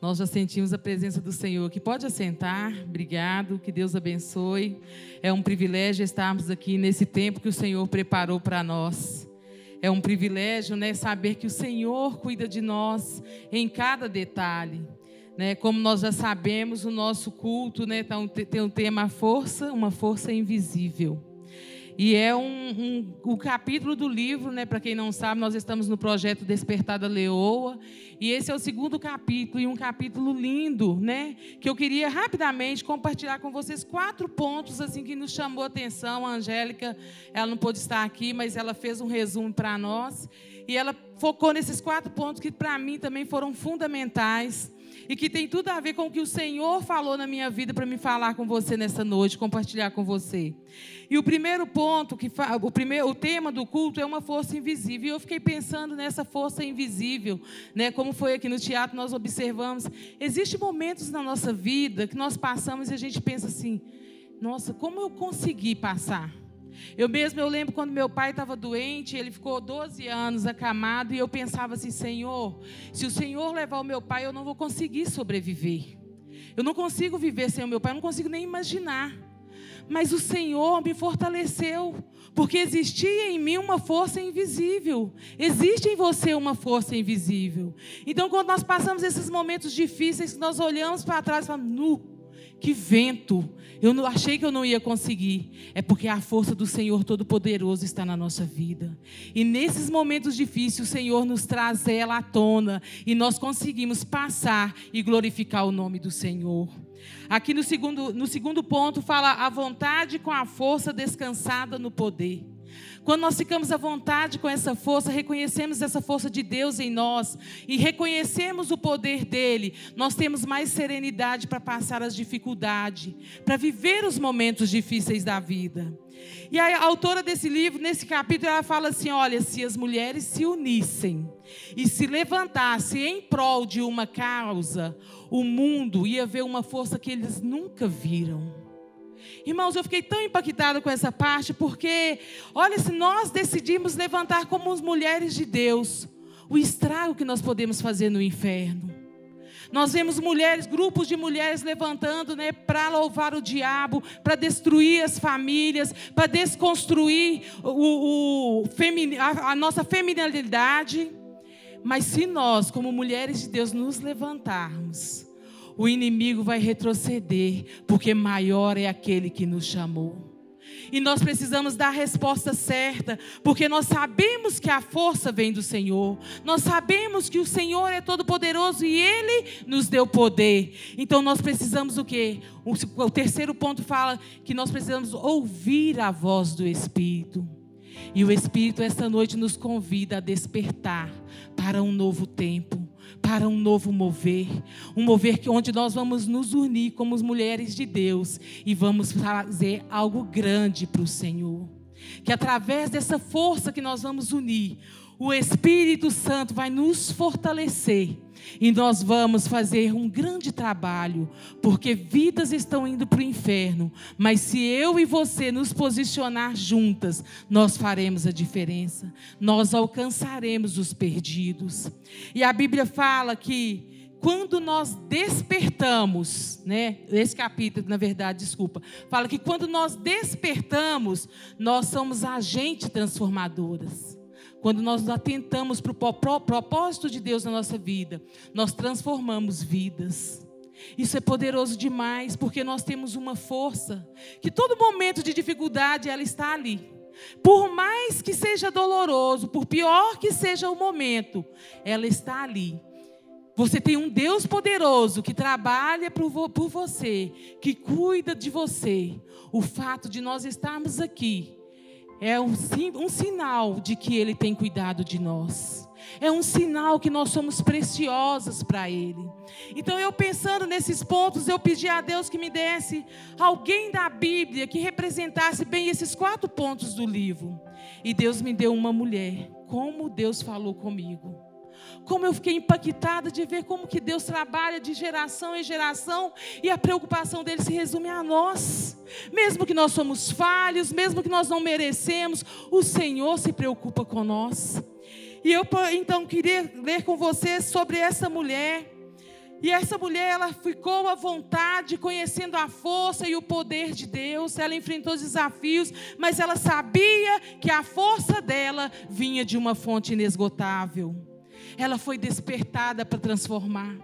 Nós já sentimos a presença do Senhor aqui. Pode assentar, obrigado, que Deus abençoe. É um privilégio estarmos aqui nesse tempo que o Senhor preparou para nós. É um privilégio, né, saber que o Senhor cuida de nós em cada detalhe. Né, como nós já sabemos, o nosso culto né, tá tem um tema força, uma força invisível. E é um, um, o capítulo do livro, né? Para quem não sabe, nós estamos no projeto Despertar da Leoa. E esse é o segundo capítulo, e um capítulo lindo, né? Que eu queria rapidamente compartilhar com vocês quatro pontos assim que nos chamou a atenção. A Angélica, ela não pôde estar aqui, mas ela fez um resumo para nós. E ela focou nesses quatro pontos que para mim também foram fundamentais e que tem tudo a ver com o que o Senhor falou na minha vida para me falar com você nessa noite, compartilhar com você. E o primeiro ponto, que o, primeiro, o tema do culto é uma força invisível. E eu fiquei pensando nessa força invisível, né? Como foi aqui no teatro, nós observamos. Existem momentos na nossa vida que nós passamos e a gente pensa assim: nossa, como eu consegui passar? Eu mesmo, eu lembro quando meu pai estava doente, ele ficou 12 anos acamado, e eu pensava assim: Senhor, se o Senhor levar o meu pai, eu não vou conseguir sobreviver. Eu não consigo viver sem o meu pai, eu não consigo nem imaginar. Mas o Senhor me fortaleceu, porque existia em mim uma força invisível. Existe em você uma força invisível. Então, quando nós passamos esses momentos difíceis, nós olhamos para trás e falamos: nu que vento! Eu não achei que eu não ia conseguir. É porque a força do Senhor Todo-Poderoso está na nossa vida. E nesses momentos difíceis, o Senhor nos traz ela à tona e nós conseguimos passar e glorificar o nome do Senhor. Aqui no segundo, no segundo ponto fala a vontade com a força descansada no poder. Quando nós ficamos à vontade com essa força, reconhecemos essa força de Deus em nós e reconhecemos o poder dele, nós temos mais serenidade para passar as dificuldades, para viver os momentos difíceis da vida. E a autora desse livro, nesse capítulo, ela fala assim: olha, se as mulheres se unissem e se levantassem em prol de uma causa, o mundo ia ver uma força que eles nunca viram. Irmãos, eu fiquei tão impactada com essa parte, porque, olha, se nós decidimos levantar como mulheres de Deus, o estrago que nós podemos fazer no inferno. Nós vemos mulheres, grupos de mulheres levantando né, para louvar o diabo, para destruir as famílias, para desconstruir o, o, a, a nossa feminilidade. Mas se nós, como mulheres de Deus, nos levantarmos, o inimigo vai retroceder, porque maior é aquele que nos chamou. E nós precisamos dar a resposta certa, porque nós sabemos que a força vem do Senhor. Nós sabemos que o Senhor é todo poderoso e ele nos deu poder. Então nós precisamos o quê? O terceiro ponto fala que nós precisamos ouvir a voz do Espírito. E o Espírito esta noite nos convida a despertar para um novo tempo para um novo mover, um mover que onde nós vamos nos unir como mulheres de Deus e vamos fazer algo grande para o Senhor. Que através dessa força que nós vamos unir, o Espírito Santo vai nos fortalecer e nós vamos fazer um grande trabalho, porque vidas estão indo para o inferno, mas se eu e você nos posicionar juntas, nós faremos a diferença, nós alcançaremos os perdidos. E a Bíblia fala que quando nós despertamos, né? Esse capítulo, na verdade, desculpa, fala que quando nós despertamos, nós somos agentes transformadoras. Quando nós atentamos para o propósito de Deus na nossa vida, nós transformamos vidas. Isso é poderoso demais, porque nós temos uma força que todo momento de dificuldade ela está ali. Por mais que seja doloroso, por pior que seja o momento, ela está ali. Você tem um Deus poderoso que trabalha por você, que cuida de você. O fato de nós estarmos aqui é um, um sinal de que Ele tem cuidado de nós. É um sinal que nós somos preciosas para Ele. Então, eu pensando nesses pontos, eu pedi a Deus que me desse alguém da Bíblia que representasse bem esses quatro pontos do livro. E Deus me deu uma mulher. Como Deus falou comigo como eu fiquei impactada de ver como que Deus trabalha de geração em geração e a preocupação dele se resume a nós. Mesmo que nós somos falhos, mesmo que nós não merecemos, o Senhor se preocupa com nós. E eu então queria ler com você sobre essa mulher. E essa mulher, ela ficou à vontade, conhecendo a força e o poder de Deus. Ela enfrentou desafios, mas ela sabia que a força dela vinha de uma fonte inesgotável ela foi despertada para transformar.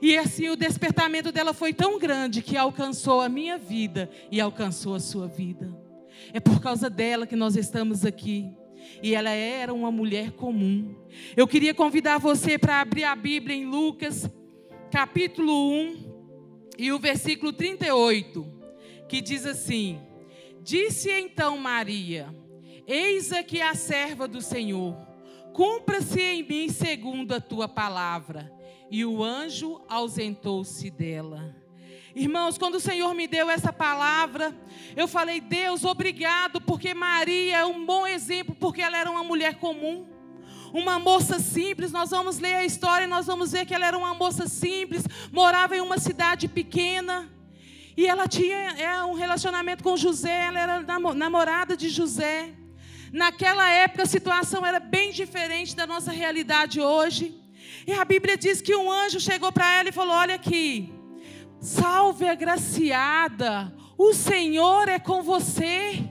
E assim o despertamento dela foi tão grande que alcançou a minha vida e alcançou a sua vida. É por causa dela que nós estamos aqui. E ela era uma mulher comum. Eu queria convidar você para abrir a Bíblia em Lucas, capítulo 1, e o versículo 38, que diz assim: Disse então Maria: Eis aqui a serva do Senhor Cumpra-se em mim segundo a tua palavra. E o anjo ausentou-se dela. Irmãos, quando o Senhor me deu essa palavra, eu falei: Deus, obrigado, porque Maria é um bom exemplo, porque ela era uma mulher comum, uma moça simples. Nós vamos ler a história e nós vamos ver que ela era uma moça simples, morava em uma cidade pequena. E ela tinha é, um relacionamento com José, ela era namorada de José. Naquela época a situação era bem diferente da nossa realidade hoje. E a Bíblia diz que um anjo chegou para ela e falou: Olha aqui, salve agraciada, o Senhor é com você.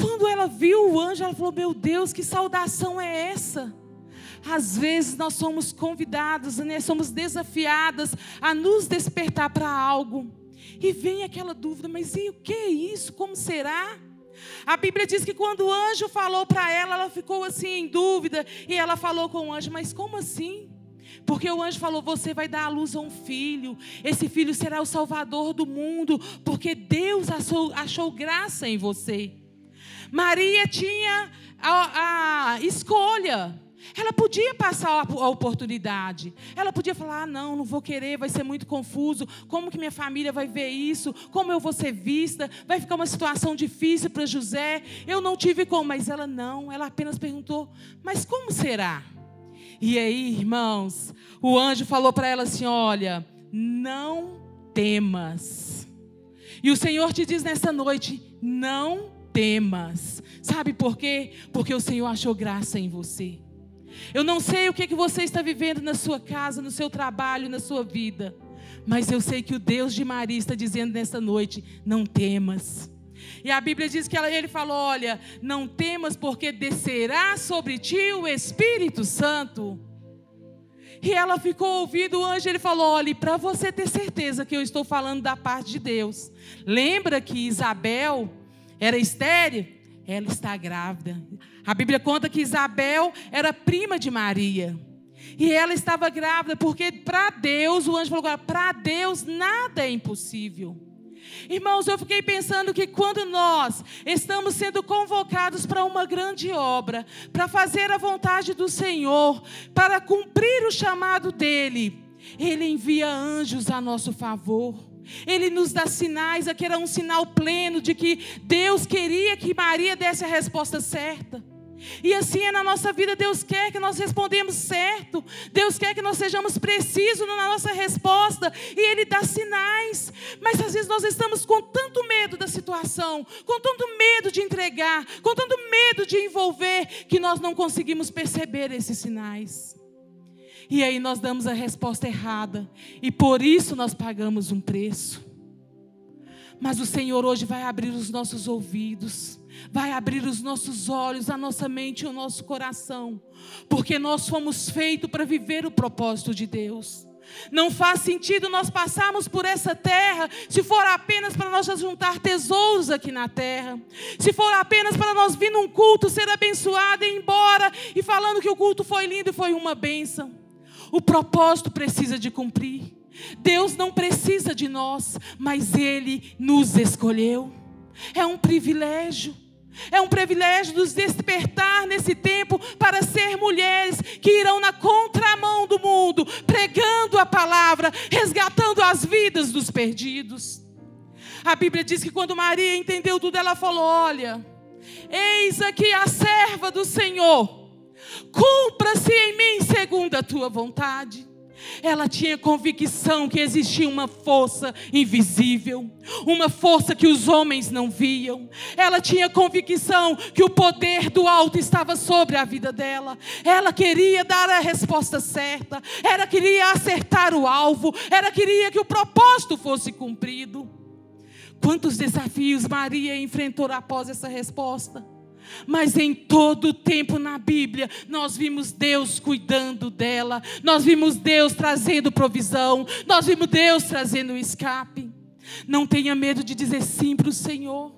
Quando ela viu o anjo, ela falou: Meu Deus, que saudação é essa? Às vezes nós somos convidados, né, somos desafiadas a nos despertar para algo. E vem aquela dúvida: mas e o que é isso? Como será? A Bíblia diz que quando o anjo falou para ela, ela ficou assim em dúvida. E ela falou com o anjo: Mas como assim? Porque o anjo falou: Você vai dar à luz a um filho. Esse filho será o salvador do mundo. Porque Deus achou, achou graça em você. Maria tinha a, a escolha. Ela podia passar a oportunidade. Ela podia falar: ah, não, não vou querer, vai ser muito confuso. Como que minha família vai ver isso? Como eu vou ser vista? Vai ficar uma situação difícil para José. Eu não tive como, mas ela não. Ela apenas perguntou: mas como será? E aí, irmãos, o anjo falou para ela assim: olha, não temas. E o Senhor te diz nessa noite: não temas. Sabe por quê? Porque o Senhor achou graça em você. Eu não sei o que, que você está vivendo na sua casa, no seu trabalho, na sua vida. Mas eu sei que o Deus de Maria está dizendo nessa noite: não temas. E a Bíblia diz que ele falou: Olha, não temas, porque descerá sobre ti o Espírito Santo. E ela ficou ouvindo o anjo, ele falou: Olha, para você ter certeza que eu estou falando da parte de Deus, lembra que Isabel era estéril? Ela está grávida. A Bíblia conta que Isabel era prima de Maria. E ela estava grávida, porque para Deus, o anjo falou: para Deus nada é impossível. Irmãos, eu fiquei pensando que quando nós estamos sendo convocados para uma grande obra, para fazer a vontade do Senhor, para cumprir o chamado dele, Ele envia anjos a nosso favor. Ele nos dá sinais, aqui era um sinal pleno de que Deus queria que Maria desse a resposta certa. E assim é na nossa vida, Deus quer que nós respondemos certo, Deus quer que nós sejamos precisos na nossa resposta, e Ele dá sinais, mas às vezes nós estamos com tanto medo da situação, com tanto medo de entregar, com tanto medo de envolver, que nós não conseguimos perceber esses sinais. E aí nós damos a resposta errada, e por isso nós pagamos um preço. Mas o Senhor hoje vai abrir os nossos ouvidos, vai abrir os nossos olhos, a nossa mente e o nosso coração, porque nós fomos feitos para viver o propósito de Deus. Não faz sentido nós passarmos por essa terra se for apenas para nós juntar tesouros aqui na terra. Se for apenas para nós vir num culto, ser abençoado e ir embora e falando que o culto foi lindo e foi uma bênção. O propósito precisa de cumprir. Deus não precisa de nós, mas Ele nos escolheu. É um privilégio. É um privilégio nos despertar nesse tempo para ser mulheres que irão na contramão do mundo, pregando a palavra, resgatando as vidas dos perdidos. A Bíblia diz que quando Maria entendeu tudo, ela falou: Olha, eis aqui a serva do Senhor, cumpra-se em mim segundo a tua vontade. Ela tinha convicção que existia uma força invisível, uma força que os homens não viam. Ela tinha convicção que o poder do alto estava sobre a vida dela. Ela queria dar a resposta certa, ela queria acertar o alvo, ela queria que o propósito fosse cumprido. Quantos desafios Maria enfrentou após essa resposta? Mas em todo o tempo na Bíblia, nós vimos Deus cuidando dela, nós vimos Deus trazendo provisão, nós vimos Deus trazendo escape. Não tenha medo de dizer sim para o Senhor.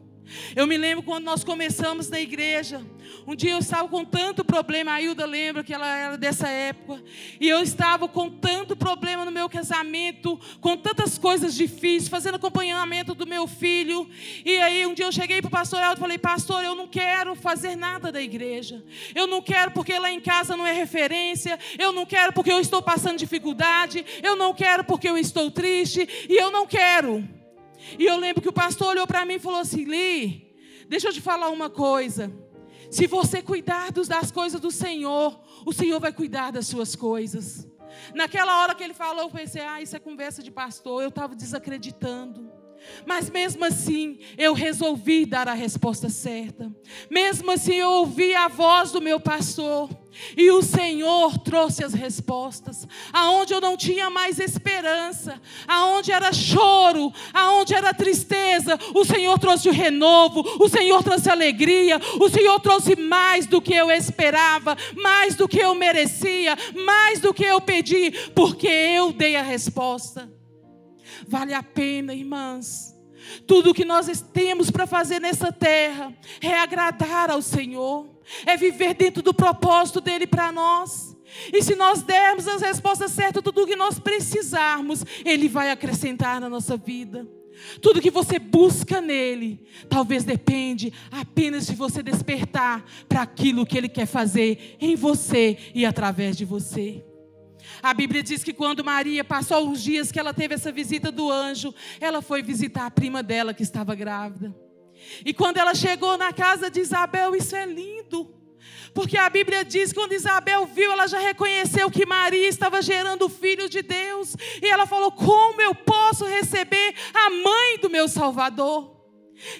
Eu me lembro quando nós começamos na igreja. Um dia eu estava com tanto problema, a Hilda lembra que ela era dessa época. E eu estava com tanto problema no meu casamento, com tantas coisas difíceis, fazendo acompanhamento do meu filho. E aí um dia eu cheguei para o pastor Elton e falei: Pastor, eu não quero fazer nada da igreja. Eu não quero porque lá em casa não é referência. Eu não quero porque eu estou passando dificuldade. Eu não quero porque eu estou triste. E eu não quero. E eu lembro que o pastor olhou para mim e falou assim: Li, deixa eu te falar uma coisa. Se você cuidar das coisas do Senhor, o Senhor vai cuidar das suas coisas. Naquela hora que ele falou, eu pensei: ah, isso é conversa de pastor. Eu estava desacreditando. Mas mesmo assim, eu resolvi dar a resposta certa. Mesmo assim, eu ouvi a voz do meu pastor. E o Senhor trouxe as respostas. Aonde eu não tinha mais esperança, aonde era choro, aonde era tristeza, o Senhor trouxe o renovo, o Senhor trouxe alegria, o Senhor trouxe mais do que eu esperava, mais do que eu merecia, mais do que eu pedi, porque eu dei a resposta. Vale a pena, irmãs. Tudo o que nós temos para fazer nessa terra é agradar ao Senhor, é viver dentro do propósito dele para nós. E se nós dermos as respostas certas, tudo o que nós precisarmos, Ele vai acrescentar na nossa vida. Tudo que você busca nele, talvez depende apenas de você despertar para aquilo que Ele quer fazer em você e através de você. A Bíblia diz que quando Maria passou os dias que ela teve essa visita do anjo, ela foi visitar a prima dela que estava grávida. E quando ela chegou na casa de Isabel, isso é lindo. Porque a Bíblia diz que quando Isabel viu, ela já reconheceu que Maria estava gerando o filho de Deus. E ela falou: Como eu posso receber a mãe do meu Salvador?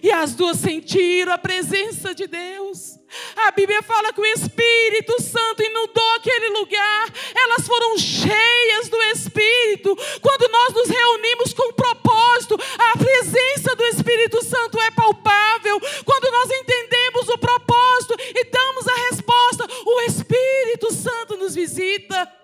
E as duas sentiram a presença de Deus. A Bíblia fala que o Espírito Santo inundou aquele lugar. Elas foram cheias do Espírito. Quando nós nos reunimos com propósito, a presença do Espírito Santo é palpável. Quando nós entendemos o propósito e damos a resposta, o Espírito Santo nos visita.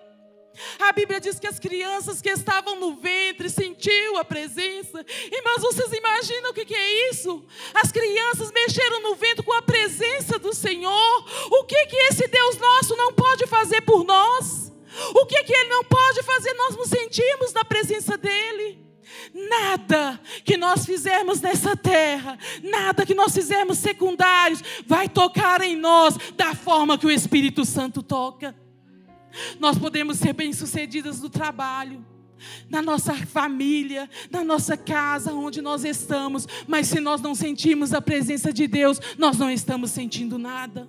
A Bíblia diz que as crianças que estavam no ventre sentiu a presença. Irmãos, vocês imaginam o que é isso? As crianças mexeram no ventre com a presença do Senhor. O que que esse Deus nosso não pode fazer por nós? O que que ele não pode fazer nós nos sentirmos na presença dele? Nada que nós fizermos nessa terra, nada que nós fizermos secundários, vai tocar em nós da forma que o Espírito Santo toca. Nós podemos ser bem-sucedidas no trabalho, na nossa família, na nossa casa, onde nós estamos, mas se nós não sentimos a presença de Deus, nós não estamos sentindo nada.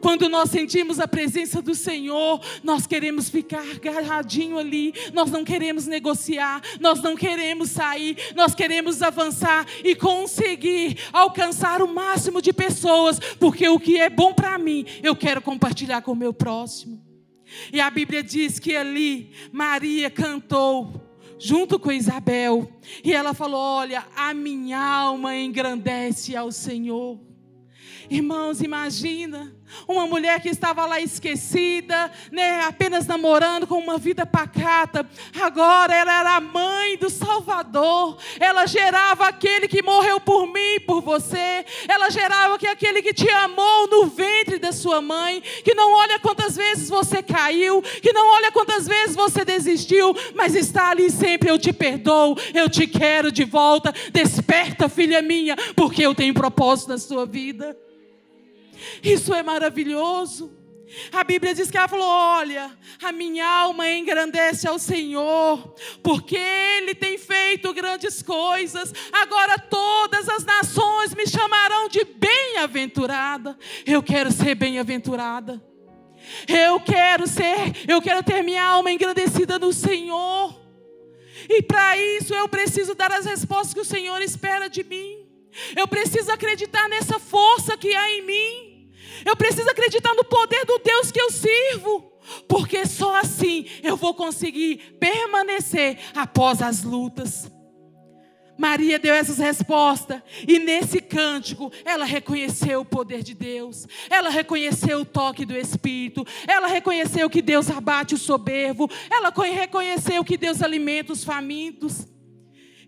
Quando nós sentimos a presença do Senhor, nós queremos ficar agarradinho ali, nós não queremos negociar, nós não queremos sair, nós queremos avançar e conseguir alcançar o máximo de pessoas, porque o que é bom para mim, eu quero compartilhar com o meu próximo. E a Bíblia diz que ali Maria cantou junto com Isabel, e ela falou: Olha, a minha alma engrandece ao Senhor. Irmãos, imagina uma mulher que estava lá esquecida, né, apenas namorando com uma vida pacata. Agora ela era a mãe do Salvador. Ela gerava aquele que morreu por mim e por você. Ela gerava que aquele que te amou no ventre da sua mãe, que não olha quantas vezes você caiu, que não olha quantas vezes você desistiu, mas está ali sempre eu te perdoo, eu te quero de volta. Desperta, filha minha, porque eu tenho propósito na sua vida. Isso é maravilhoso. A Bíblia diz que ela falou: Olha, a minha alma engrandece ao Senhor, porque Ele tem feito grandes coisas. Agora todas as nações me chamarão de bem-aventurada. Eu quero ser bem-aventurada. Eu quero ser, eu quero ter minha alma engrandecida no Senhor. E para isso eu preciso dar as respostas que o Senhor espera de mim. Eu preciso acreditar nessa força que há em mim. Eu preciso acreditar no poder do Deus que eu sirvo. Porque só assim eu vou conseguir permanecer após as lutas. Maria deu essas respostas e nesse cântico ela reconheceu o poder de Deus, ela reconheceu o toque do Espírito, ela reconheceu que Deus abate o soberbo, ela reconheceu que Deus alimenta os famintos.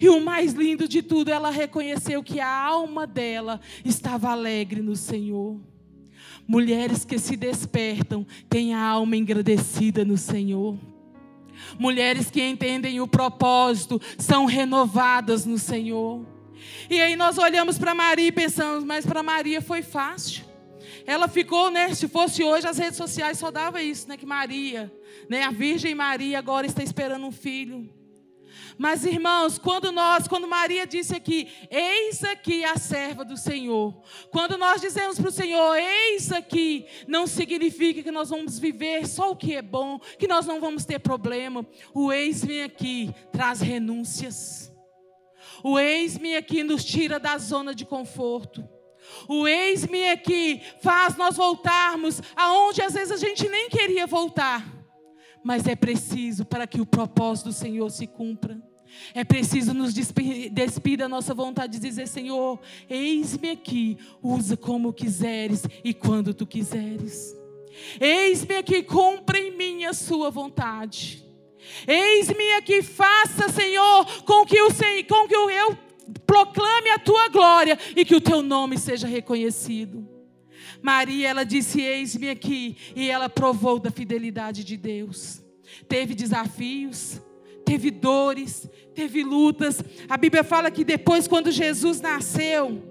E o mais lindo de tudo, ela reconheceu que a alma dela estava alegre no Senhor. Mulheres que se despertam têm a alma engrandecida no Senhor. Mulheres que entendem o propósito são renovadas no Senhor. E aí nós olhamos para Maria e pensamos, mas para Maria foi fácil. Ela ficou, né? Se fosse hoje, as redes sociais só dava isso, né? Que Maria, né? A Virgem Maria agora está esperando um filho. Mas irmãos, quando nós, quando Maria disse aqui, eis aqui a serva do Senhor. Quando nós dizemos para o Senhor, eis aqui, não significa que nós vamos viver só o que é bom, que nós não vamos ter problema. O eis-me aqui traz renúncias. O eis-me aqui nos tira da zona de conforto. O eis-me aqui faz nós voltarmos aonde às vezes a gente nem queria voltar. Mas é preciso para que o propósito do Senhor se cumpra. É preciso nos despir, da nossa vontade de dizer: Senhor, eis-me aqui, usa como quiseres e quando tu quiseres. Eis-me aqui, cumpra em mim a sua vontade. Eis-me aqui, faça, Senhor, com que, o, com que eu proclame a tua glória e que o teu nome seja reconhecido. Maria, ela disse: Eis-me aqui, e ela provou da fidelidade de Deus. Teve desafios, teve dores, teve lutas. A Bíblia fala que depois, quando Jesus nasceu,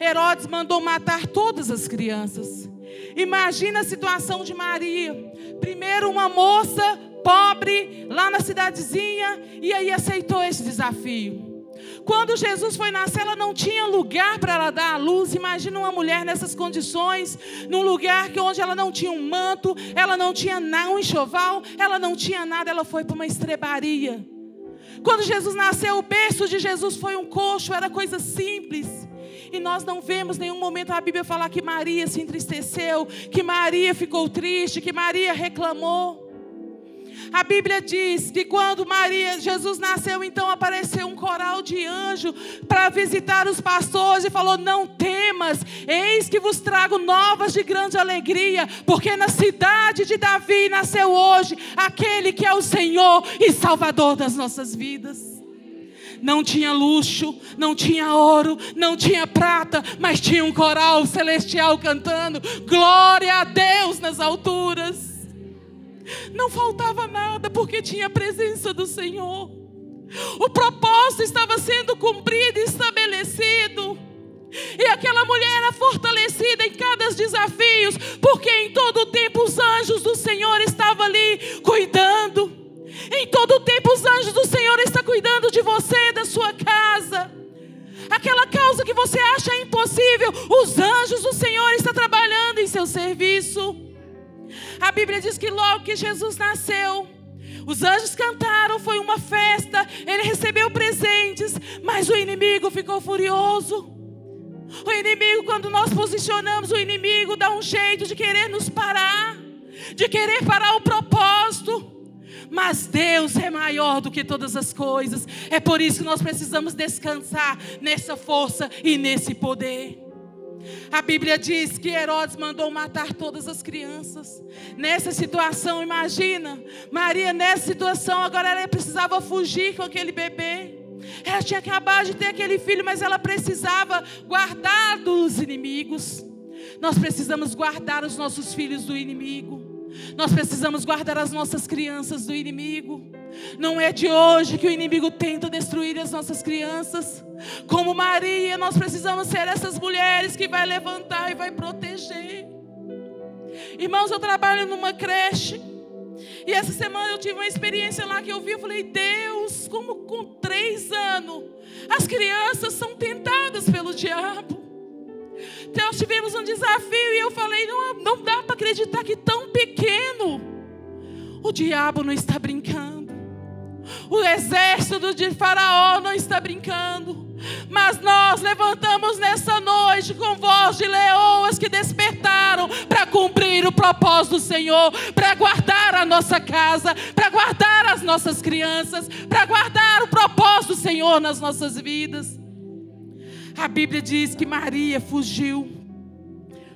Herodes mandou matar todas as crianças. Imagina a situação de Maria. Primeiro, uma moça pobre lá na cidadezinha, e aí aceitou esse desafio. Quando Jesus foi nascer, ela não tinha lugar para ela dar a luz. Imagina uma mulher nessas condições, num lugar que onde ela não tinha um manto, ela não tinha um enxoval, ela não tinha nada, ela foi para uma estrebaria. Quando Jesus nasceu, o berço de Jesus foi um coxo, era coisa simples. E nós não vemos nenhum momento a Bíblia falar que Maria se entristeceu, que Maria ficou triste, que Maria reclamou. A Bíblia diz que quando Maria, Jesus nasceu, então apareceu um coral de anjo para visitar os pastores e falou: Não temas, eis que vos trago novas de grande alegria, porque na cidade de Davi nasceu hoje aquele que é o Senhor e Salvador das nossas vidas não tinha luxo, não tinha ouro, não tinha prata, mas tinha um coral celestial cantando: Glória a Deus nas alturas. Não faltava nada porque tinha a presença do Senhor. O propósito estava sendo cumprido estabelecido. E aquela mulher Bíblia diz que logo que Jesus nasceu, os anjos cantaram, foi uma festa, ele recebeu presentes, mas o inimigo ficou furioso. O inimigo, quando nós posicionamos, o inimigo dá um jeito de querer nos parar, de querer parar o propósito. Mas Deus é maior do que todas as coisas. É por isso que nós precisamos descansar nessa força e nesse poder. A Bíblia diz que Herodes mandou matar todas as crianças. Nessa situação, imagina, Maria, nessa situação, agora ela precisava fugir com aquele bebê. Ela tinha acabado de ter aquele filho, mas ela precisava guardar dos inimigos. Nós precisamos guardar os nossos filhos do inimigo. Nós precisamos guardar as nossas crianças do inimigo. Não é de hoje que o inimigo tenta destruir as nossas crianças. Como Maria, nós precisamos ser essas mulheres que vai levantar e vai proteger. Irmãos, eu trabalho numa creche. E essa semana eu tive uma experiência lá que eu vi, eu falei, Deus, como com três anos as crianças são tentadas pelo diabo. Então, nós tivemos um desafio e eu falei, não, não dá para acreditar que tão pequeno o diabo não está brincando. O exército de Faraó não está brincando. Mas nós levantamos nessa noite com voz de leoas que despertaram para cumprir o propósito do Senhor, para guardar a nossa casa, para guardar as nossas crianças, para guardar o propósito do Senhor nas nossas vidas. A Bíblia diz que Maria fugiu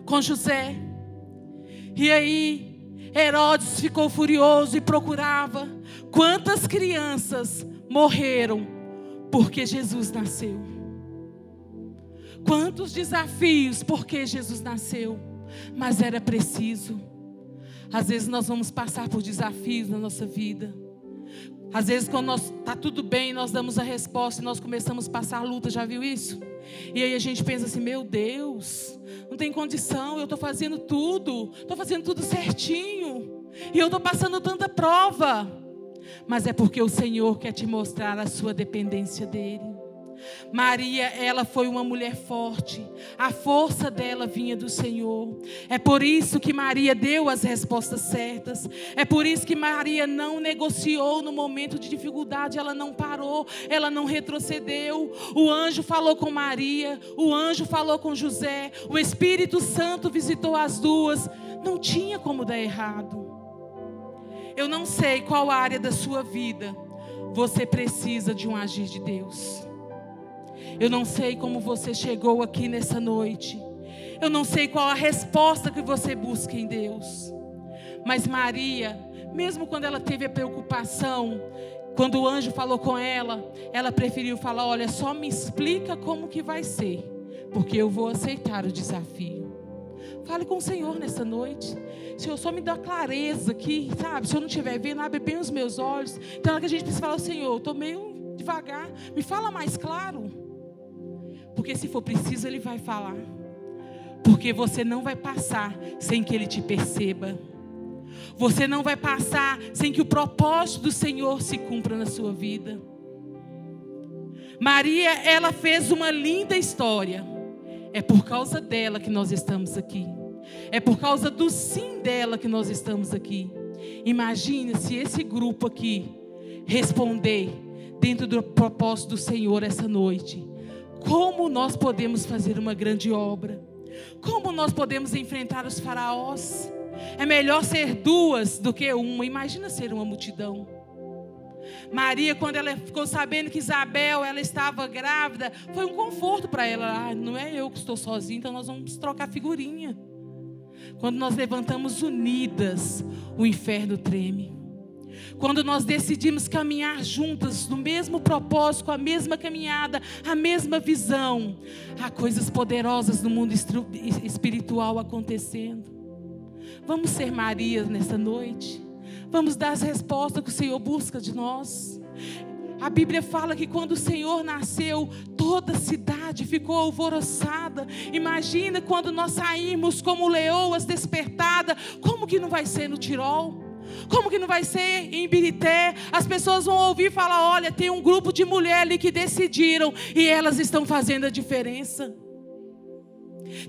com José. E aí, Herodes ficou furioso e procurava quantas crianças morreram porque Jesus nasceu. Quantos desafios porque Jesus nasceu, mas era preciso. Às vezes nós vamos passar por desafios na nossa vida. Às vezes, quando está tudo bem, nós damos a resposta e nós começamos a passar luta, já viu isso? E aí a gente pensa assim: meu Deus, não tem condição, eu estou fazendo tudo, estou fazendo tudo certinho, e eu estou passando tanta prova mas é porque o Senhor quer te mostrar a sua dependência dele. Maria, ela foi uma mulher forte. A força dela vinha do Senhor. É por isso que Maria deu as respostas certas. É por isso que Maria não negociou no momento de dificuldade, ela não parou, ela não retrocedeu. O anjo falou com Maria, o anjo falou com José, o Espírito Santo visitou as duas. Não tinha como dar errado. Eu não sei qual área da sua vida você precisa de um agir de Deus. Eu não sei como você chegou aqui nessa noite. Eu não sei qual a resposta que você busca em Deus. Mas Maria, mesmo quando ela teve a preocupação, quando o anjo falou com ela, ela preferiu falar: "Olha, só me explica como que vai ser, porque eu vou aceitar o desafio". Fale com o Senhor nessa noite. Senhor, só me dá clareza aqui, sabe? Se eu não estiver vendo, abre bem os meus olhos. Então é que a gente precisa falar, Senhor, estou meio devagar. Me fala mais claro. Porque se for preciso, Ele vai falar. Porque você não vai passar sem que Ele te perceba. Você não vai passar sem que o propósito do Senhor se cumpra na sua vida. Maria, ela fez uma linda história. É por causa dela que nós estamos aqui. É por causa do sim dela que nós estamos aqui. Imagine se esse grupo aqui responder dentro do propósito do Senhor essa noite. Como nós podemos fazer uma grande obra? Como nós podemos enfrentar os faraós? É melhor ser duas do que uma. Imagina ser uma multidão. Maria, quando ela ficou sabendo que Isabel ela estava grávida, foi um conforto para ela. Ah, não é eu que estou sozinha, então nós vamos trocar figurinha. Quando nós levantamos unidas, o inferno treme. Quando nós decidimos caminhar juntas no mesmo propósito, com a mesma caminhada, a mesma visão, há coisas poderosas no mundo espiritual acontecendo. Vamos ser Marias nessa noite. Vamos dar as respostas que o Senhor busca de nós. A Bíblia fala que quando o Senhor nasceu, toda a cidade ficou alvoroçada. Imagina quando nós saímos como leoas despertadas, como que não vai ser no Tirol? Como que não vai ser em Birité? As pessoas vão ouvir falar: olha, tem um grupo de mulheres ali que decidiram e elas estão fazendo a diferença.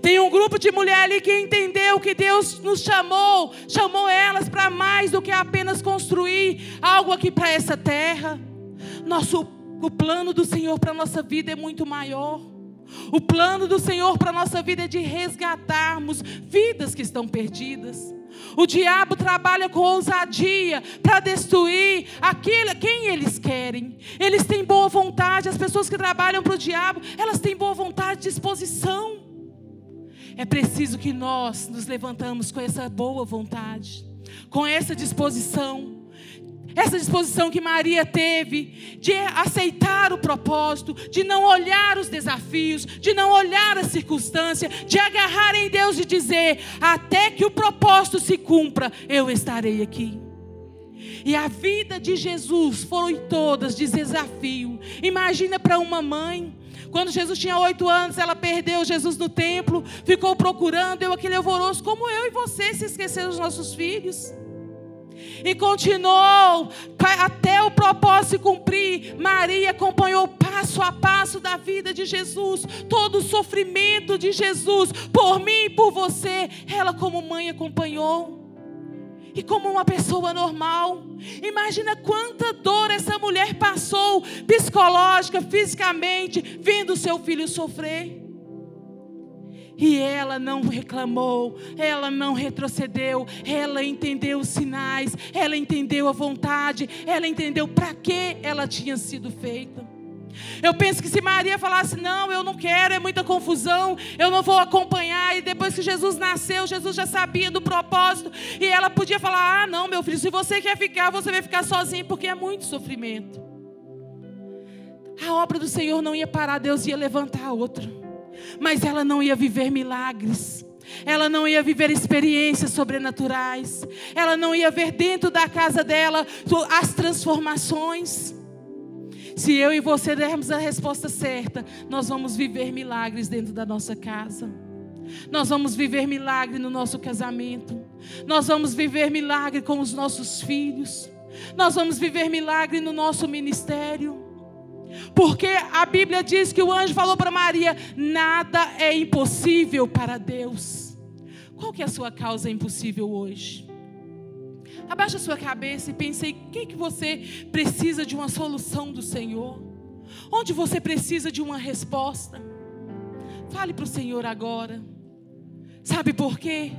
Tem um grupo de mulheres ali que entendeu que Deus nos chamou, chamou elas para mais do que apenas construir algo aqui para essa terra. Nosso o plano do Senhor para a nossa vida é muito maior. O plano do Senhor para a nossa vida é de resgatarmos vidas que estão perdidas. O diabo trabalha com ousadia para destruir aquilo, quem eles querem. Eles têm boa vontade, as pessoas que trabalham para o diabo, elas têm boa vontade, disposição. É preciso que nós nos levantamos com essa boa vontade, com essa disposição. Essa disposição que Maria teve de aceitar o propósito, de não olhar os desafios, de não olhar a circunstância, de agarrar em Deus e dizer: até que o propósito se cumpra, eu estarei aqui. E a vida de Jesus foram todas de desafio. Imagina para uma mãe quando Jesus tinha oito anos, ela perdeu Jesus no templo, ficou procurando, deu aquele alvoroço, como eu e você se esqueceram dos nossos filhos. E continuou até o propósito se cumprir. Maria acompanhou passo a passo da vida de Jesus, todo o sofrimento de Jesus, por mim e por você. Ela, como mãe, acompanhou e como uma pessoa normal. Imagina quanta dor essa mulher passou, psicológica, fisicamente, vendo seu filho sofrer. E ela não reclamou, ela não retrocedeu, ela entendeu os sinais, ela entendeu a vontade, ela entendeu para que ela tinha sido feita. Eu penso que se Maria falasse, não, eu não quero, é muita confusão, eu não vou acompanhar, e depois que Jesus nasceu, Jesus já sabia do propósito, e ela podia falar: ah, não, meu filho, se você quer ficar, você vai ficar sozinho, porque é muito sofrimento. A obra do Senhor não ia parar, Deus ia levantar outra, mas ela não ia viver milagres. Ela não ia viver experiências sobrenaturais. Ela não ia ver dentro da casa dela as transformações. Se eu e você dermos a resposta certa, nós vamos viver milagres dentro da nossa casa. Nós vamos viver milagre no nosso casamento. Nós vamos viver milagre com os nossos filhos. Nós vamos viver milagre no nosso ministério. Porque a Bíblia diz que o anjo falou para Maria: nada é impossível para Deus. Qual que é a sua causa impossível hoje? Abaixa a sua cabeça e pense em quem que você precisa de uma solução do Senhor. Onde você precisa de uma resposta. Fale para o Senhor agora. Sabe por quê?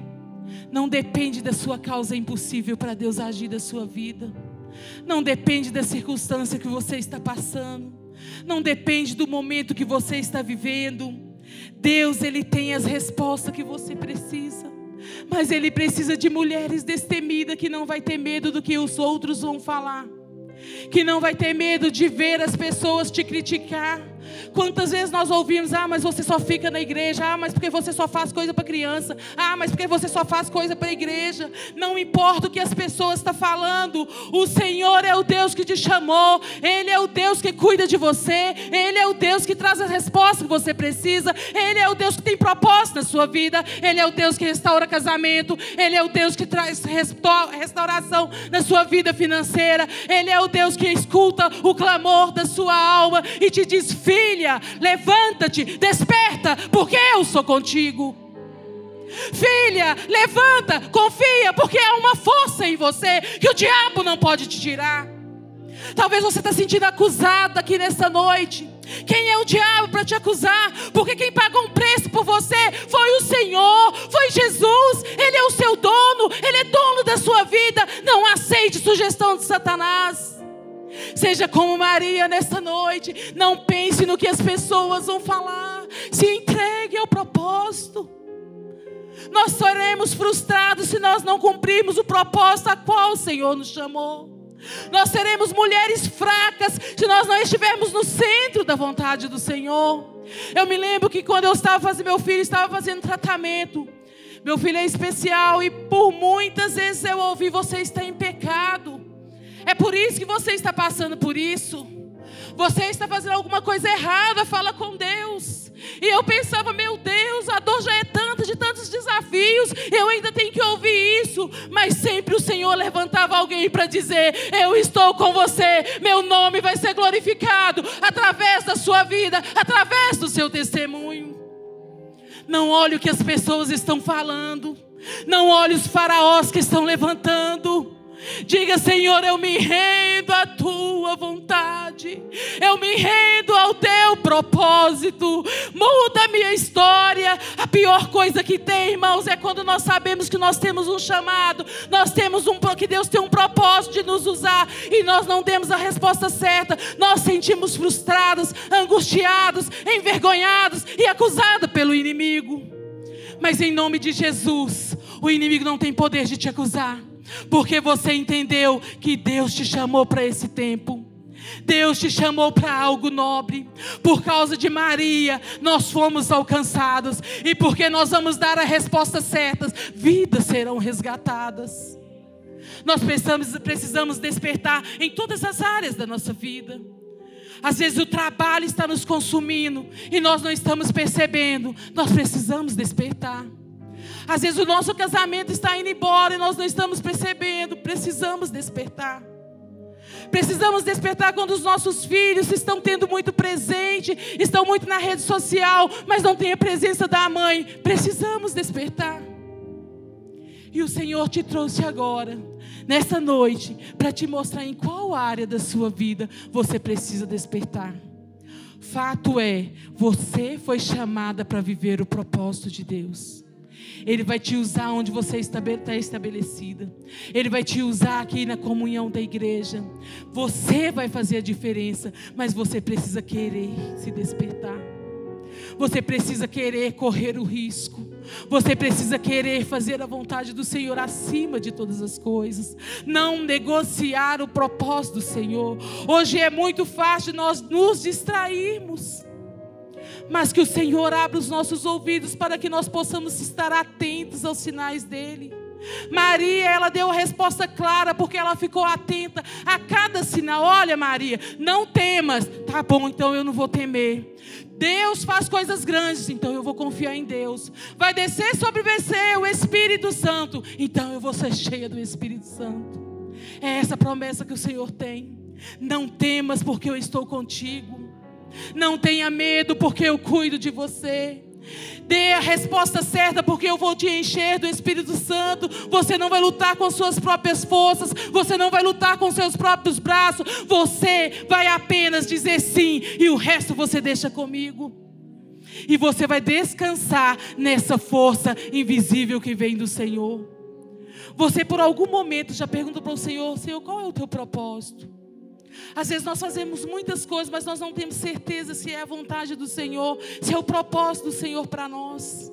Não depende da sua causa impossível para Deus agir da sua vida. Não depende da circunstância que você está passando. Não depende do momento que você está vivendo. Deus, Ele tem as respostas que você precisa. Mas ele precisa de mulheres destemidas que não vai ter medo do que os outros vão falar. Que não vai ter medo de ver as pessoas te criticar Quantas vezes nós ouvimos: ah, mas você só fica na igreja, ah, mas porque você só faz coisa para criança, ah, mas porque você só faz coisa para a igreja. Não importa o que as pessoas estão falando, o Senhor é o Deus que te chamou, Ele é o Deus que cuida de você, Ele é o Deus que traz a resposta que você precisa, Ele é o Deus que tem propósito na sua vida, Ele é o Deus que restaura casamento, Ele é o Deus que traz restauração na sua vida financeira, Ele é o Deus que escuta o clamor da sua alma e te diz: Filha, levanta-te, desperta, porque eu sou contigo. Filha, levanta, confia, porque há uma força em você que o diabo não pode te tirar. Talvez você está sentindo acusada aqui nessa noite. Quem é o diabo para te acusar? Porque quem pagou um preço por você foi o Senhor, foi Jesus. Ele é o seu dono, ele é dono da sua vida. Não aceite sugestão de Satanás. Seja como Maria nesta noite. Não pense no que as pessoas vão falar. Se entregue ao propósito. Nós seremos frustrados se nós não cumprirmos o propósito a qual o Senhor nos chamou. Nós seremos mulheres fracas se nós não estivermos no centro da vontade do Senhor. Eu me lembro que quando eu estava fazendo, meu filho estava fazendo tratamento. Meu filho é especial e por muitas vezes eu ouvi: você está em pecado. É por isso que você está passando por isso. Você está fazendo alguma coisa errada, fala com Deus. E eu pensava, meu Deus, a dor já é tanta, de tantos desafios, eu ainda tenho que ouvir isso. Mas sempre o Senhor levantava alguém para dizer: Eu estou com você, meu nome vai ser glorificado através da sua vida, através do seu testemunho. Não olhe o que as pessoas estão falando, não olhe os faraós que estão levantando. Diga, Senhor, eu me rendo à tua vontade, eu me rendo ao teu propósito. Muda a minha história. A pior coisa que tem, irmãos, é quando nós sabemos que nós temos um chamado, nós temos um que Deus tem um propósito de nos usar e nós não demos a resposta certa. Nós sentimos frustrados, angustiados, envergonhados e acusados pelo inimigo. Mas em nome de Jesus, o inimigo não tem poder de te acusar, porque você entendeu que Deus te chamou para esse tempo. Deus te chamou para algo nobre. Por causa de Maria, nós fomos alcançados. E porque nós vamos dar a resposta certa, vidas serão resgatadas. Nós precisamos, precisamos despertar em todas as áreas da nossa vida. Às vezes o trabalho está nos consumindo e nós não estamos percebendo. Nós precisamos despertar. Às vezes o nosso casamento está indo embora e nós não estamos percebendo. Precisamos despertar. Precisamos despertar quando os nossos filhos estão tendo muito presente, estão muito na rede social, mas não tem a presença da mãe. Precisamos despertar. E o Senhor te trouxe agora, nessa noite, para te mostrar em qual área da sua vida você precisa despertar. Fato é, você foi chamada para viver o propósito de Deus. Ele vai te usar onde você está estabelecida. Ele vai te usar aqui na comunhão da igreja. Você vai fazer a diferença, mas você precisa querer se despertar. Você precisa querer correr o risco. Você precisa querer fazer a vontade do Senhor acima de todas as coisas. Não negociar o propósito do Senhor. Hoje é muito fácil nós nos distrairmos mas que o Senhor abra os nossos ouvidos para que nós possamos estar atentos aos sinais dele. Maria, ela deu a resposta clara porque ela ficou atenta a cada sinal. Olha, Maria, não temas. Tá bom, então eu não vou temer. Deus faz coisas grandes, então eu vou confiar em Deus. Vai descer sobre você o Espírito Santo, então eu vou ser cheia do Espírito Santo. É essa promessa que o Senhor tem. Não temas, porque eu estou contigo. Não tenha medo, porque eu cuido de você. Dê a resposta certa, porque eu vou te encher do Espírito Santo. Você não vai lutar com suas próprias forças, você não vai lutar com seus próprios braços. Você vai apenas dizer sim, e o resto você deixa comigo. E você vai descansar nessa força invisível que vem do Senhor. Você, por algum momento, já pergunta para o Senhor: Senhor, qual é o teu propósito? Às vezes nós fazemos muitas coisas, mas nós não temos certeza se é a vontade do Senhor, se é o propósito do Senhor para nós.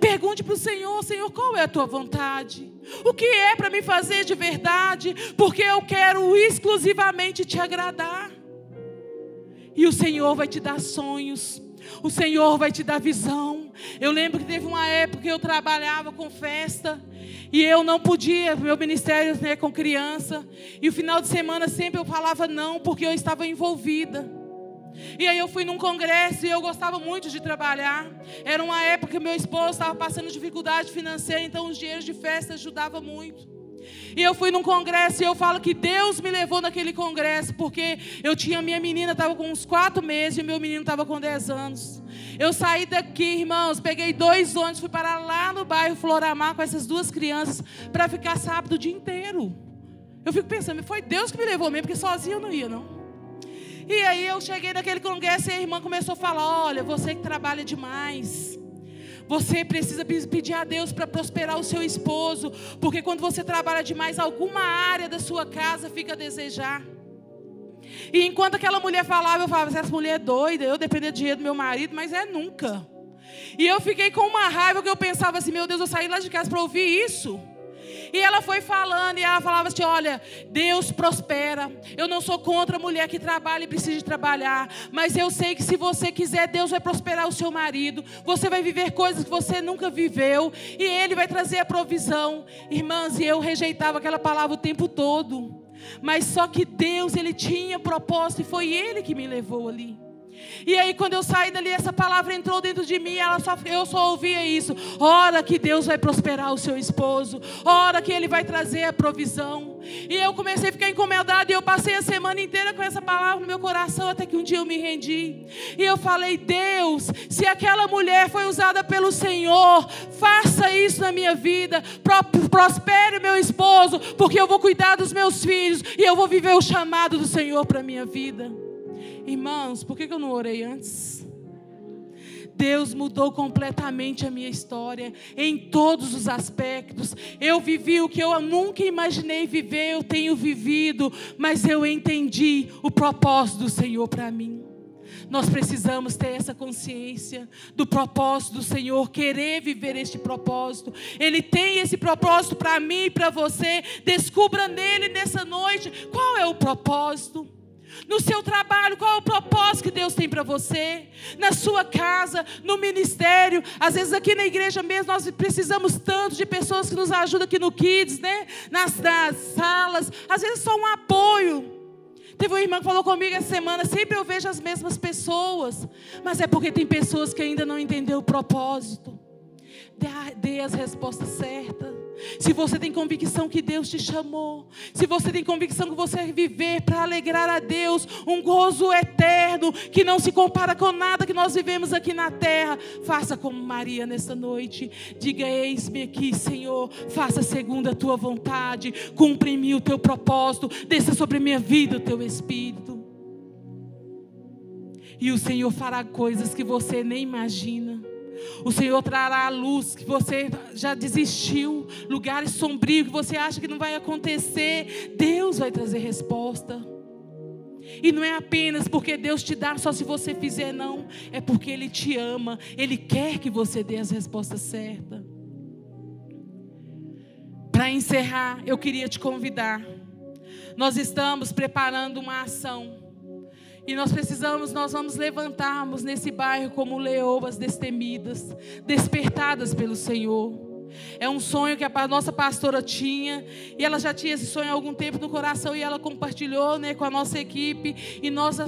Pergunte para o Senhor, Senhor, qual é a tua vontade? O que é para me fazer de verdade? Porque eu quero exclusivamente te agradar. E o Senhor vai te dar sonhos. O Senhor vai te dar visão. Eu lembro que teve uma época que eu trabalhava com festa e eu não podia, meu ministério né, com criança. E o final de semana sempre eu falava não, porque eu estava envolvida. E aí eu fui num congresso e eu gostava muito de trabalhar. Era uma época que meu esposo estava passando dificuldade financeira, então os dinheiros de festa ajudavam muito. E eu fui num congresso e eu falo que Deus me levou naquele congresso, porque eu tinha minha menina, estava com uns quatro meses, e meu menino estava com dez anos. Eu saí daqui, irmãos, peguei dois ônibus, fui parar lá no bairro Floramar com essas duas crianças, para ficar sábado o dia inteiro. Eu fico pensando, foi Deus que me levou mesmo, porque sozinho eu não ia, não. E aí eu cheguei naquele congresso e a irmã começou a falar: olha, você que trabalha demais. Você precisa pedir a Deus para prosperar o seu esposo, porque quando você trabalha demais, alguma área da sua casa fica a desejar. E enquanto aquela mulher falava, eu falava, essa mulher é doida, eu depender do dinheiro do meu marido, mas é nunca. E eu fiquei com uma raiva que eu pensava assim, meu Deus, eu saí lá de casa para ouvir isso. E ela foi falando, e ela falava assim: Olha, Deus prospera. Eu não sou contra a mulher que trabalha e precisa de trabalhar. Mas eu sei que se você quiser, Deus vai prosperar o seu marido. Você vai viver coisas que você nunca viveu. E Ele vai trazer a provisão. Irmãs, e eu rejeitava aquela palavra o tempo todo. Mas só que Deus, Ele tinha propósito e foi Ele que me levou ali. E aí, quando eu saí dali, essa palavra entrou dentro de mim, ela só, eu só ouvia isso. Ora que Deus vai prosperar o seu esposo, ora que Ele vai trazer a provisão. E eu comecei a ficar incomodada, e eu passei a semana inteira com essa palavra no meu coração, até que um dia eu me rendi. E eu falei: Deus, se aquela mulher foi usada pelo Senhor, faça isso na minha vida, prospere o meu esposo, porque eu vou cuidar dos meus filhos, e eu vou viver o chamado do Senhor para a minha vida. Irmãos, por que eu não orei antes? Deus mudou completamente a minha história, em todos os aspectos. Eu vivi o que eu nunca imaginei viver, eu tenho vivido, mas eu entendi o propósito do Senhor para mim. Nós precisamos ter essa consciência do propósito do Senhor, querer viver este propósito. Ele tem esse propósito para mim e para você. Descubra nele nessa noite qual é o propósito. No seu trabalho, qual é o propósito que Deus tem para você? Na sua casa, no ministério, às vezes aqui na igreja mesmo, nós precisamos tanto de pessoas que nos ajudam aqui no Kids, né? Nas, nas salas, às vezes só um apoio. Teve uma irmã que falou comigo essa semana, sempre eu vejo as mesmas pessoas, mas é porque tem pessoas que ainda não entenderam o propósito. Dê, dê as respostas certas. Se você tem convicção que Deus te chamou, se você tem convicção que você vai viver para alegrar a Deus, um gozo eterno que não se compara com nada que nós vivemos aqui na terra, faça como Maria nessa noite. Diga: Eis-me aqui, Senhor, faça segundo a tua vontade, cumpre em mim o teu propósito, desça sobre minha vida o teu espírito. E o Senhor fará coisas que você nem imagina. O Senhor trará a luz que você já desistiu, lugares sombrios que você acha que não vai acontecer. Deus vai trazer resposta. E não é apenas porque Deus te dá só se você fizer, não. É porque Ele te ama. Ele quer que você dê as respostas certas. Para encerrar, eu queria te convidar. Nós estamos preparando uma ação e nós precisamos, nós vamos levantarmos nesse bairro como leoas destemidas, despertadas pelo Senhor. É um sonho que a nossa pastora tinha, e ela já tinha esse sonho há algum tempo no coração, e ela compartilhou né, com a nossa equipe, e nós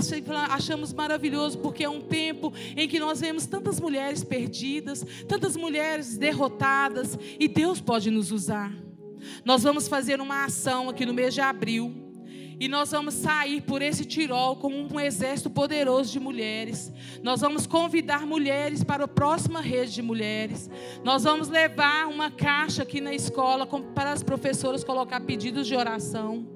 achamos maravilhoso, porque é um tempo em que nós vemos tantas mulheres perdidas, tantas mulheres derrotadas, e Deus pode nos usar. Nós vamos fazer uma ação aqui no mês de abril e nós vamos sair por esse Tirol com um exército poderoso de mulheres. Nós vamos convidar mulheres para a próxima rede de mulheres. Nós vamos levar uma caixa aqui na escola para as professoras colocar pedidos de oração.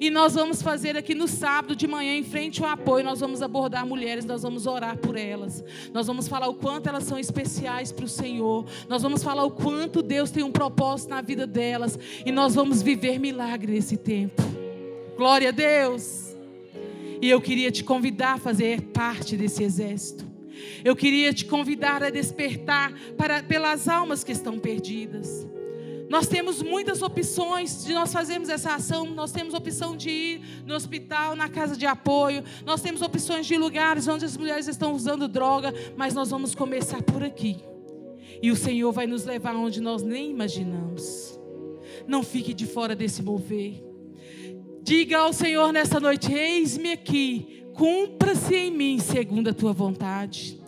E nós vamos fazer aqui no sábado de manhã, em frente ao apoio, nós vamos abordar mulheres, nós vamos orar por elas. Nós vamos falar o quanto elas são especiais para o Senhor. Nós vamos falar o quanto Deus tem um propósito na vida delas. E nós vamos viver milagre nesse tempo. Glória a Deus. E eu queria te convidar a fazer parte desse exército. Eu queria te convidar a despertar para, pelas almas que estão perdidas. Nós temos muitas opções de nós fazermos essa ação. Nós temos opção de ir no hospital, na casa de apoio. Nós temos opções de lugares onde as mulheres estão usando droga. Mas nós vamos começar por aqui. E o Senhor vai nos levar onde nós nem imaginamos. Não fique de fora desse mover. Diga ao Senhor nessa noite: Eis-me aqui, cumpra-se em mim segundo a tua vontade.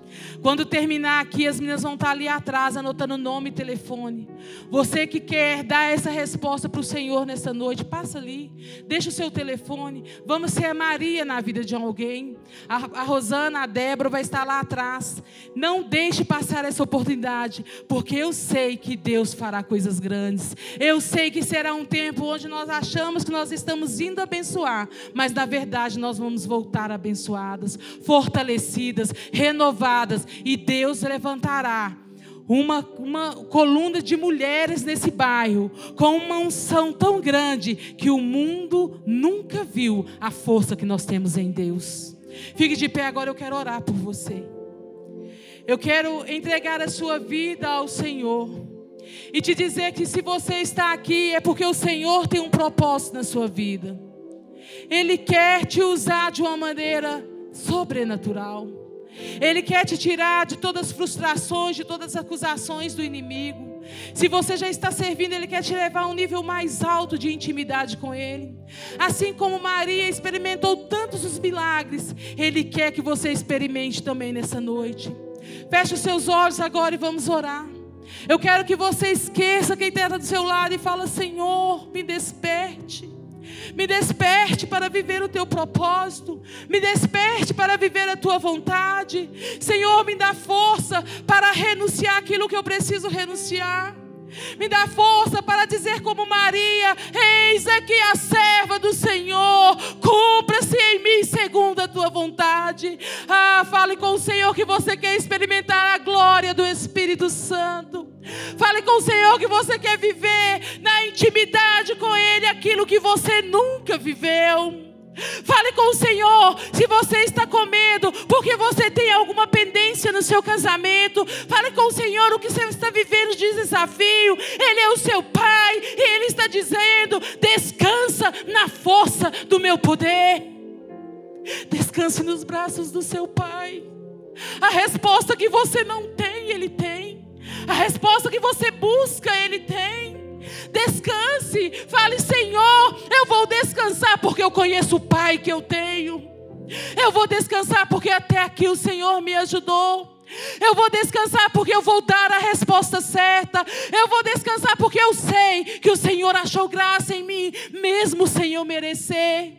Quando terminar aqui, as meninas vão estar ali atrás, anotando nome e telefone. Você que quer dar essa resposta para o Senhor nessa noite, passa ali, deixa o seu telefone. Vamos ser a Maria na vida de alguém. A, a Rosana, a Débora vai estar lá atrás. Não deixe passar essa oportunidade, porque eu sei que Deus fará coisas grandes. Eu sei que será um tempo onde nós achamos que nós estamos indo abençoar, mas na verdade nós vamos voltar abençoadas, fortalecidas, renovadas e Deus levantará uma, uma coluna de mulheres nesse bairro, com uma unção tão grande que o mundo nunca viu a força que nós temos em Deus. Fique de pé agora, eu quero orar por você. Eu quero entregar a sua vida ao Senhor. E te dizer que se você está aqui é porque o Senhor tem um propósito na sua vida. Ele quer te usar de uma maneira sobrenatural. Ele quer te tirar de todas as frustrações, de todas as acusações do inimigo. Se você já está servindo, Ele quer te levar a um nível mais alto de intimidade com Ele. Assim como Maria experimentou tantos os milagres, Ele quer que você experimente também nessa noite. Feche os seus olhos agora e vamos orar. Eu quero que você esqueça quem está do seu lado e fala: Senhor, me desperte. Me desperte para viver o teu propósito. Me desperte para viver a tua vontade. Senhor, me dá força para renunciar aquilo que eu preciso renunciar. Me dá força para dizer como Maria: Eis aqui a serva do Senhor, cumpra-se em mim segundo a tua vontade. Ah, fale com o Senhor que você quer experimentar a glória do Espírito Santo. Fale com o Senhor que você quer viver na intimidade com Ele aquilo que você nunca viveu. Fale com o Senhor se você está com medo, porque você tem alguma pendência no seu casamento. Fale com o Senhor o que você está vivendo de desafio. Ele é o seu Pai e Ele está dizendo: descansa na força do meu poder. Descanse nos braços do seu Pai. A resposta que você não tem, Ele tem. A resposta que você busca, Ele tem. Descanse, fale, Senhor, eu vou descansar porque eu conheço o Pai que eu tenho. Eu vou descansar porque até aqui o Senhor me ajudou. Eu vou descansar porque eu vou dar a resposta certa. Eu vou descansar porque eu sei que o Senhor achou graça em mim, mesmo sem eu merecer.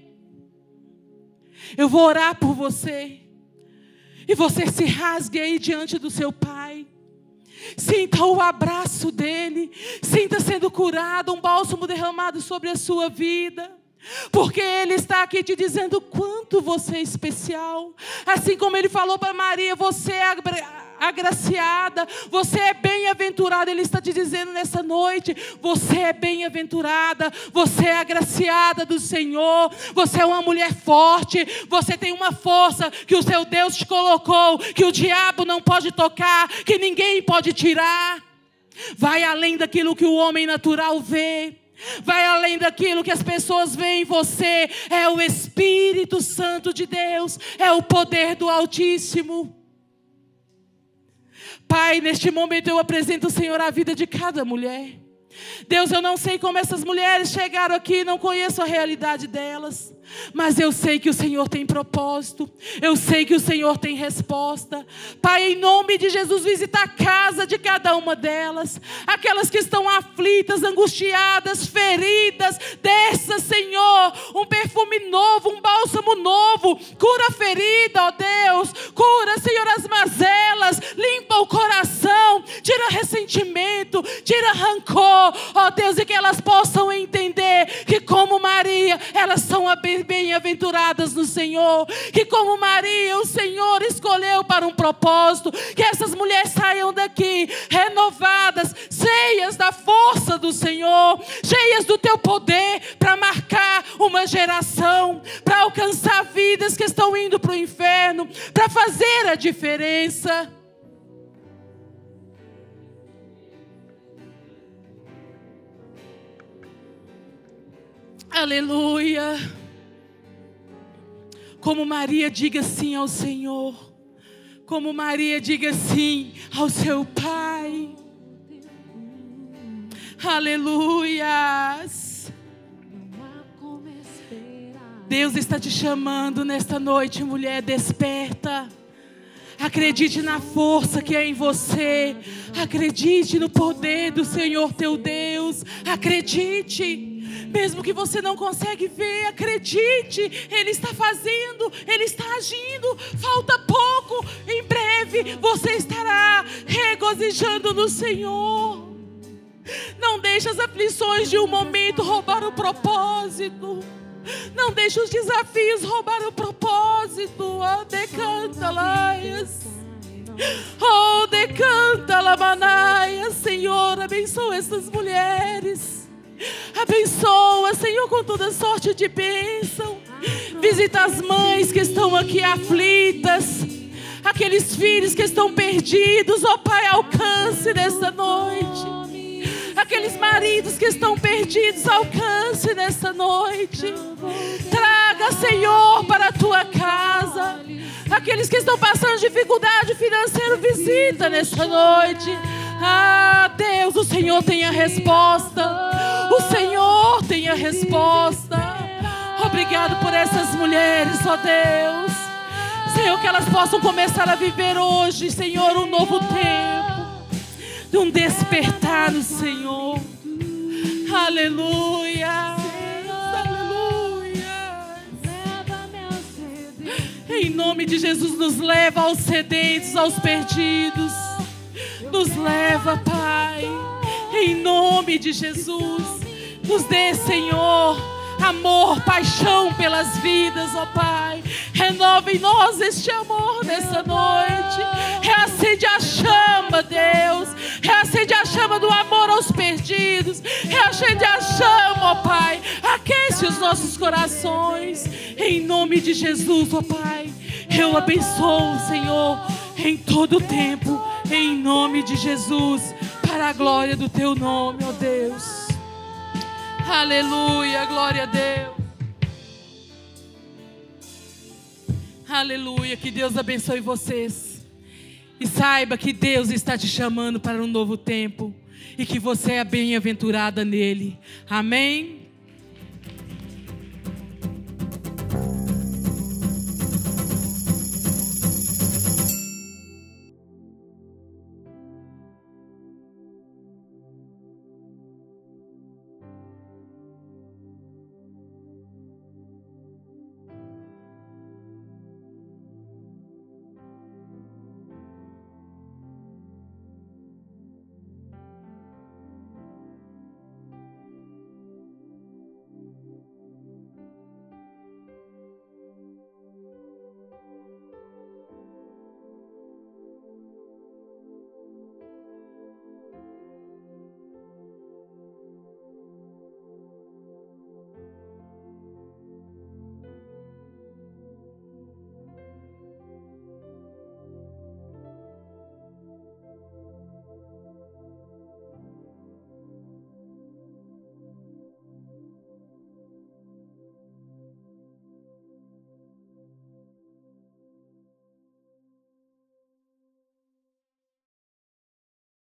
Eu vou orar por você. E você se rasgue aí diante do seu Pai. Sinta o abraço dele. Sinta curado, um bálsamo derramado sobre a sua vida. Porque Ele está aqui te dizendo quanto você é especial. Assim como Ele falou para Maria, você é agraciada, você é bem-aventurada. Ele está te dizendo nessa noite: você é bem-aventurada, você é agraciada do Senhor, você é uma mulher forte, você tem uma força que o seu Deus te colocou, que o diabo não pode tocar, que ninguém pode tirar. Vai além daquilo que o homem natural vê. Vai além daquilo que as pessoas veem em você. É o Espírito Santo de Deus. É o poder do Altíssimo. Pai, neste momento eu apresento, Senhor, a vida de cada mulher. Deus, eu não sei como essas mulheres chegaram aqui, não conheço a realidade delas. Mas eu sei que o Senhor tem propósito, eu sei que o Senhor tem resposta. Pai, em nome de Jesus, visita a casa de cada uma delas, aquelas que estão aflitas, angustiadas, feridas. Desça, Senhor, um perfume novo, um bálsamo novo. Cura a ferida, ó Deus. Cura, Senhor, as mazelas. Limpa o coração. Tira ressentimento, tira rancor, ó Deus, e que elas possam entender que, como Maria, elas são abençoadas bem-aventuradas no Senhor, que como Maria o Senhor escolheu para um propósito, que essas mulheres saiam daqui renovadas, cheias da força do Senhor, cheias do teu poder para marcar uma geração, para alcançar vidas que estão indo para o inferno, para fazer a diferença. Aleluia. Como Maria, diga sim ao Senhor. Como Maria, diga sim ao seu Pai. Aleluias. Deus está te chamando nesta noite, mulher, desperta. Acredite na força que é em você. Acredite no poder do Senhor teu Deus. Acredite. Mesmo que você não consegue ver, acredite, Ele está fazendo, Ele está agindo. Falta pouco, em breve você estará regozijando no Senhor. Não deixe as aflições de um momento roubar o propósito. Não deixe os desafios roubar o propósito. Oh, decanta, laias. Oh, decanta, lamanaia. Senhor, abençoa essas mulheres. Abençoa, Senhor, com toda sorte de bênção. Visita as mães que estão aqui aflitas. Aqueles filhos que estão perdidos, ó oh, Pai, alcance nesta noite. Aqueles maridos que estão perdidos, alcance nesta noite. Traga, Senhor, para a tua casa. Aqueles que estão passando dificuldade financeira, visita nesta noite. Ah, Deus, o Senhor tem a resposta. O Senhor tem a resposta. Obrigado por essas mulheres, ó Deus. Senhor, que elas possam começar a viver hoje, Senhor, um novo tempo. De um despertar no Senhor. Aleluia. Em nome de Jesus, nos leva aos sedentes, aos perdidos. Nos leva, Pai, em nome de Jesus. Nos dê, Senhor, amor, paixão pelas vidas, ó Pai. Renova em nós este amor nessa noite. Reacende a chama, Deus. Reacende a chama do amor aos perdidos. Reacende a chama, ó Pai. Aquece os os nossos corações. Em nome de Jesus, ó Pai. Eu abençoo, Senhor, em todo o tempo. Em nome de Jesus. Para a glória do teu nome, ó Deus. Aleluia, glória a Deus. Aleluia, que Deus abençoe vocês. E saiba que Deus está te chamando para um novo tempo e que você é bem-aventurada nele. Amém?